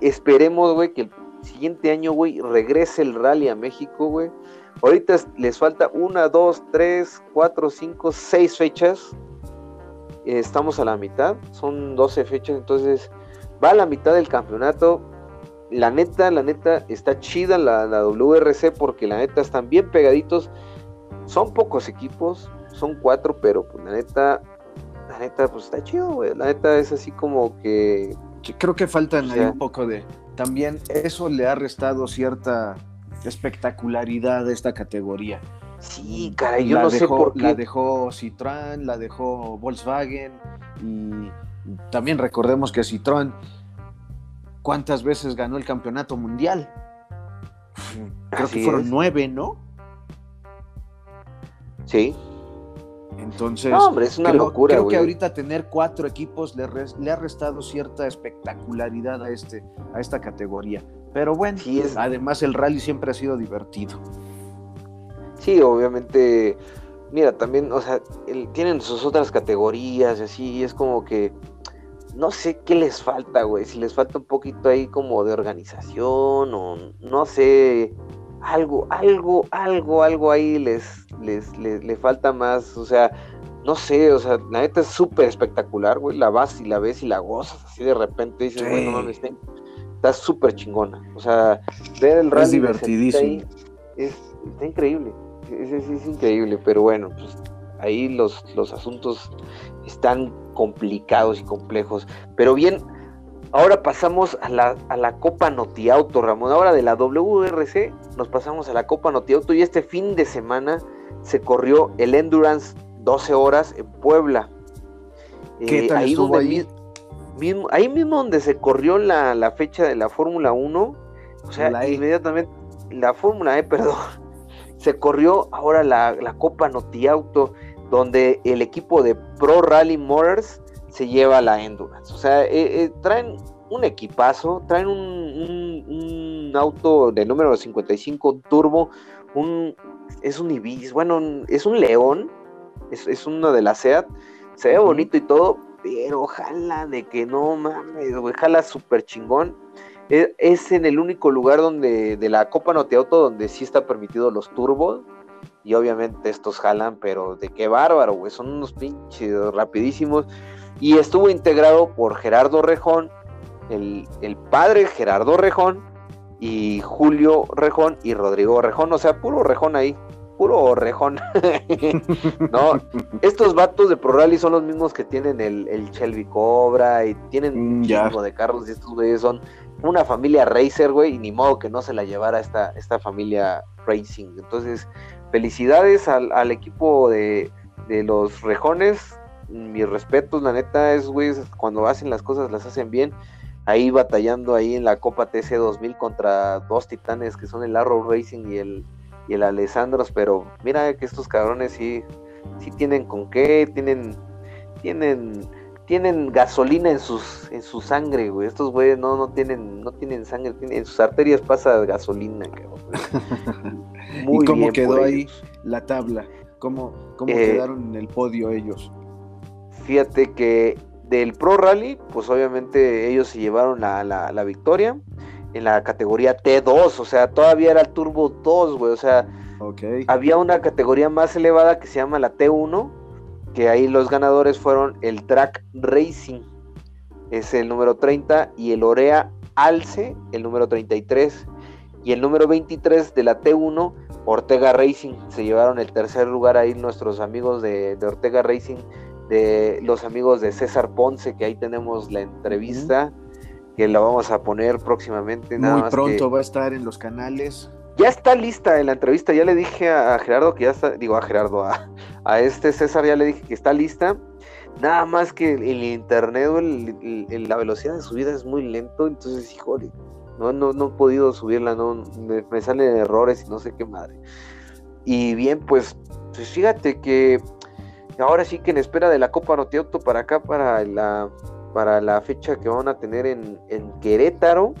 esperemos, güey, que el siguiente año, güey, regrese el rally a México, güey. Ahorita les falta una, dos, tres, cuatro, cinco, seis fechas. Estamos a la mitad, son 12 fechas, entonces va a la mitad del campeonato. La neta, la neta, está chida la, WRC porque la neta están bien pegaditos. Son pocos equipos, son cuatro, pero pues la neta, la neta, pues está chido, güey. La neta es así como que. Creo que faltan ahí un poco de. También eso le ha restado cierta espectacularidad de esta categoría. Sí, caray, yo no sé por qué. La dejó Citroën, la dejó Volkswagen y también recordemos que Citroën, ¿cuántas veces ganó el campeonato mundial? Creo que fueron nueve, ¿no? Sí. Entonces, no, hombre, es una creo, locura. Creo que ahorita tener cuatro equipos le, le, ha restado cierta espectacularidad a, este, a esta categoría. Pero bueno, además el rally siempre ha sido divertido. Sí, obviamente, mira, también, o sea, tienen sus otras categorías y así, es como que no sé qué les falta, güey, si les falta un poquito ahí como de organización o no sé, algo, algo, algo, algo ahí les, les, les, falta más, o sea, no sé, o sea, la neta es súper espectacular, güey, la vas y la ves y la gozas así de repente, dices, bueno, no mames, está súper chingona. O sea, ver el rally. Es divertidísimo. es, está increíble. Es, es, increíble, pero bueno, pues ahí los, los asuntos están complicados y complejos. Pero bien, ahora pasamos a la, a la Copa Notiauto, Ramón. Ahora de la WRC nos pasamos a la Copa Notiauto y este fin de semana se corrió el Endurance 12 horas en Puebla. ¿Qué eh, tal ahí estuvo ahí? ahí mismo donde se corrió la, fecha de la Fórmula 1, o sea, e. inmediatamente, la Fórmula E, <laughs> perdón, se corrió ahora la, Copa Notiauto, donde el equipo de Pro Rally Motors se lleva la Endurance. O sea, eh, eh, traen un equipazo, traen un, un, auto de número 55 turbo, un, es un Ibis, bueno, es un León, es, es uno de la SEAT, se ve bonito y todo, pero ojalá de que no mames, güey, jala súper chingón. E, es, en el único lugar donde, de la Copa Noteauto, donde sí está permitido los turbos. Y obviamente estos jalan, pero de qué bárbaro, güey, son unos pinches rapidísimos. Y estuvo integrado por Gerardo Rejón, el, el padre Gerardo Rejón, y Julio Rejón y Rodrigo Rejón, o sea, puro Rejón ahí, puro Rejón. <laughs> no, estos vatos de Pro Rally son los mismos que tienen el, el Shelby Cobra y tienen un Mm, ya. chingo de carros y estos güeyes son una familia racer, güey, y ni modo que no se la llevara esta, esta familia racing. Entonces, felicidades al, al equipo de, de los Rejones. Mis respetos, la neta, es, güey, cuando hacen las cosas las hacen bien. Ahí batallando ahí en la Copa TC 2000 contra dos titanes que son el Arrow Racing y el, y el Alessandros, pero mira que estos cabrones sí, sí tienen con qué, tienen, tienen, tienen gasolina en sus, en su sangre, güey. Estos güeyes no, no tienen, no tienen sangre, tienen- en sus arterias pasa gasolina, cabrón. <laughs> ¿Y cómo bien quedó ahí ellos. la tabla? ¿Cómo, cómo Eh, quedaron en el podio ellos? Fíjate que del Pro Rally, pues obviamente ellos se llevaron la, la- la victoria en la categoría T2, o sea, todavía era el Turbo 2, güey, o sea, había una categoría más elevada que se llama la T1, que ahí los ganadores fueron el Track Racing, es el número 30, y el Orea Alce, el número 33, y el número 23 de la T1, Ortega Racing, se llevaron el tercer lugar ahí nuestros amigos de, de Ortega Racing, de los amigos de César Ponce, que ahí tenemos la entrevista, que la vamos a poner próximamente. Nada Muy más pronto que- va a estar en los canales. ya está lista en la entrevista, ya le dije a, a Gerardo que ya está, digo a Gerardo, a, a este César ya le dije que está lista. Nada más que el internet, el- el- la velocidad de subida es muy lento, entonces, híjole, no, no, no he podido subirla, no, me, me salen errores y no sé qué madre. Y bien, pues, pues fíjate que ahora sí que en espera de la Copa Notiauto para acá, para la, para la fecha que van a tener en, en Querétaro,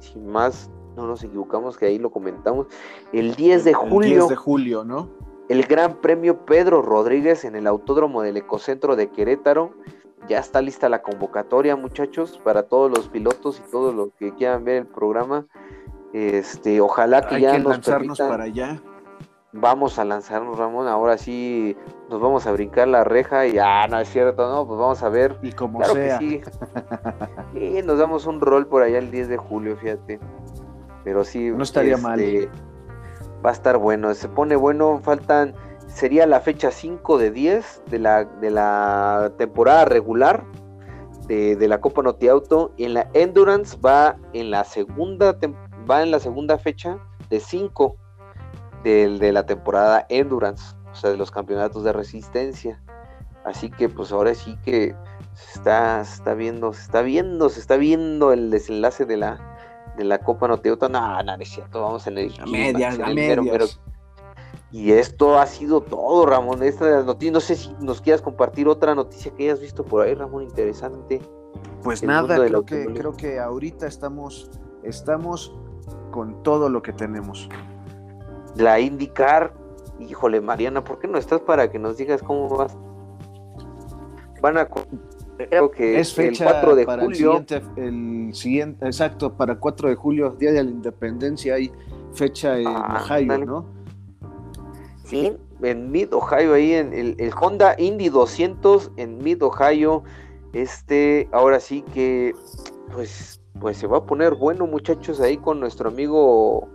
sin más no nos equivocamos que ahí lo comentamos, el 10 de El julio, 10 de julio, ¿no? el Gran Premio Pedro Rodríguez en el Autódromo del Ecocentro de Querétaro. Ya está lista la convocatoria, muchachos, para todos los pilotos y todos los que quieran ver el programa. Este, ojalá que Hay ya que nos lanzarnos permitan- para allá. Vamos a lanzarnos, Ramón. Ahora sí nos vamos a brincar la reja y ah, no es cierto, no, pues vamos a ver. Y como Claro sea. que sí. <laughs> Sí, nos damos un rol por allá el 10 de julio, fíjate. Pero sí. No estaría mal. este, Va a estar bueno. Se pone bueno. Faltan. Sería la fecha 5 de 10 de la, de la temporada regular de, de la Copa Noti Auto. Y en la Endurance va en la segunda va en la segunda fecha de 5 del- de la temporada Endurance. O sea, de los campeonatos de resistencia. Así que pues ahora sí que se está, se está viendo, se está viendo, se está viendo el desenlace de la de la Copa Noteuta. No, no, no es cierto, vamos en el A medias, a mero, medias. mero- Y esto ha sido todo, Ramón. Esta noticias, no sé si nos quieras compartir otra noticia que hayas visto por ahí, Ramón, interesante. Pues el nada, creo que, creo que ahorita estamos, estamos con todo lo que tenemos. La IndyCar, híjole, Mariana, ¿por qué no estás para que nos digas cómo vas? Van a creo que Es fecha el 4 de para julio. el siguiente, el siguiente, exacto, para 4 de julio, Día de la Independencia, hay fecha en Ah, Ohio. ¿no? Sí, en Mid Ohio, ahí en el, el Honda Indy 200 en Mid Ohio. Este, ahora sí que, pues, pues se va a poner bueno, muchachos, ahí con nuestro amigo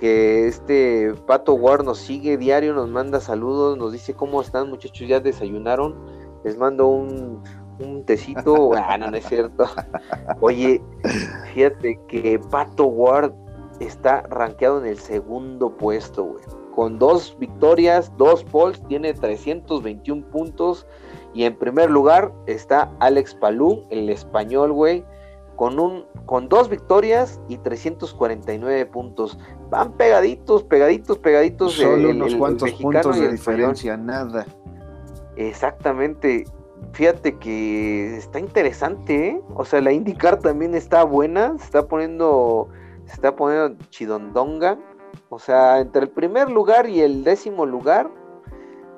que este Pato Ward nos sigue diario, nos manda saludos, nos dice cómo están, muchachos, ya desayunaron. Les mando un, un tecito. <laughs> ah, no, no es cierto. Oye, fíjate que Pato Ward está rankeado en el segundo puesto, güey con dos victorias, dos poles, tiene 321 puntos. Y en primer lugar está Alex Palú, el español, güey, con, un, con dos victorias y 349 puntos. Van pegaditos, pegaditos, pegaditos. Solo el- unos el- el cuantos mexicano puntos de el español. diferencia, nada. Exactamente. Fíjate que está interesante, ¿eh? O sea, la IndyCar también está buena, se está poniendo, se está poniendo chidondonga. O sea, entre el primer lugar y el décimo lugar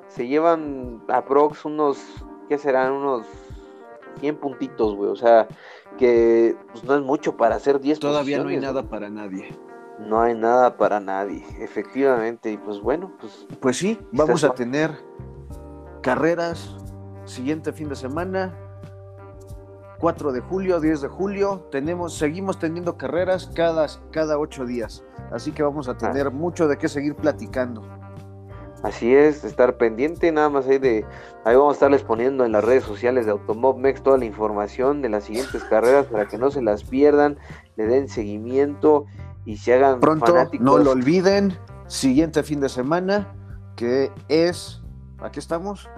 se llevan aprox unos, ¿qué serán? Unos 100 puntitos, güey. O sea, que pues, no es mucho para hacer 10 Todavía no hay nada para nadie. No hay nada para nadie, efectivamente. Y pues bueno, pues Pues sí, vamos a tener carreras siguiente fin de semana. 4 de julio, 10 de julio. Tenemos, seguimos teniendo carreras cada, cada 8 días. Así que vamos a tener mucho de qué seguir platicando. Así es, estar pendiente nada más ahí de, ahí vamos a estarles poniendo en las redes sociales de Automobmex toda la información de las siguientes <laughs> carreras para que no se las pierdan, le den seguimiento y se hagan Pronto, fanáticos. no lo olviden, siguiente fin de semana, que es, ¿aquí estamos?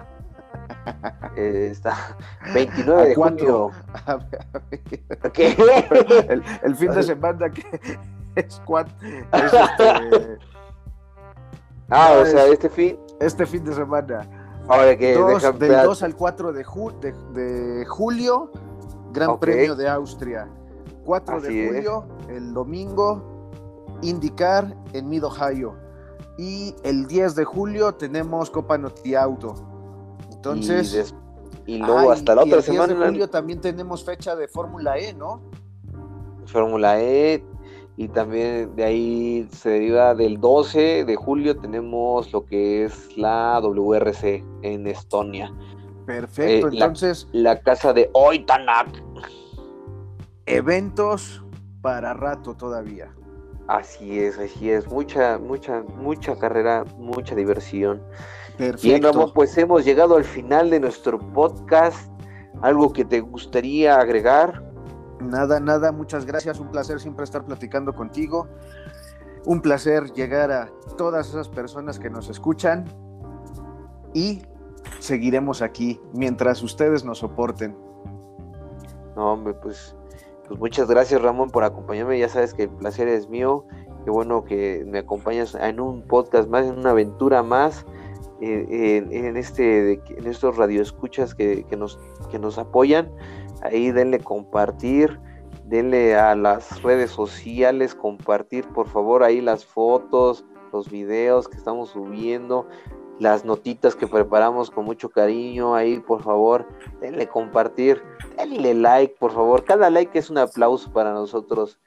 Eh, está <laughs> 29 de cuatro. junio. A a. ¿Qué? <laughs> <laughs> El, el fin de semana que es, cuat- es este, Ah, o sea, es- este fin. este fin de semana. Ahora que Dos- dejan del ver- 2 al 4 de, ju- de, de julio, Gran Ok. Premio de Austria. 4 Así de es. julio, el domingo, IndyCar en Mid Ohio. Y el 10 de julio tenemos Copa Noti Auto. Entonces, y, des- y luego ah, hasta la y otra el 10 semana de julio también tenemos fecha de Fórmula E, ¿no? Fórmula E y también de ahí se deriva del 12 de julio tenemos lo que es la WRC en Estonia, Perfecto, Eh, la- entonces, la casa de Oitanak. eventos para rato todavía. Así es, así es, mucha, mucha, mucha carrera, mucha diversión. Perfecto. Bien, Ramón, pues hemos llegado al final de nuestro podcast. ¿Algo que te gustaría agregar? Nada, nada, muchas gracias. Un placer siempre estar platicando contigo. Un placer llegar a todas esas personas que nos escuchan. Y seguiremos aquí mientras ustedes nos soporten. No, hombre, pues, pues muchas gracias, Ramón, por acompañarme. Ya sabes que el placer es mío. Qué bueno que me acompañas en un podcast más, en una aventura más, en, en este, en estos radioescuchas que, que nos, que nos apoyan. Ahí denle compartir, denle a las redes sociales, compartir, por favor, ahí las fotos, los videos que estamos subiendo, las notitas que preparamos con mucho cariño. Ahí, por favor, denle compartir denle like, por favor. Cada like es un aplauso para nosotros.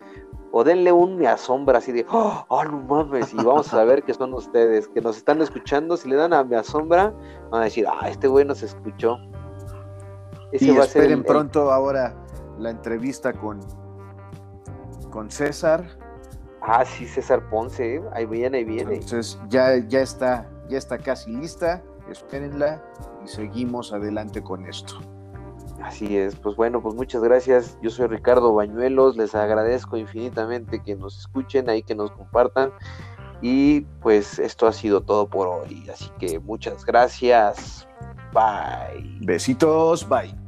O denle un me asombra así de, oh, oh, no mames, y vamos a ver que son ustedes, que nos están escuchando. Si le dan a me asombra, van a decir, ah, este güey nos escuchó. Ese y va a ser esperen el- pronto ahora la entrevista con, con César. Ah, sí, César Ponce, ¿eh? ahí viene, ahí viene. Entonces ya, ya está, ya está casi lista. Espérenla y seguimos adelante con esto. Así es, pues bueno, pues muchas gracias. Yo soy Ricardo Bañuelos, les agradezco infinitamente que nos escuchen, ahí que nos compartan. Y pues esto ha sido todo por hoy, así que muchas gracias. Bye. Besitos, bye.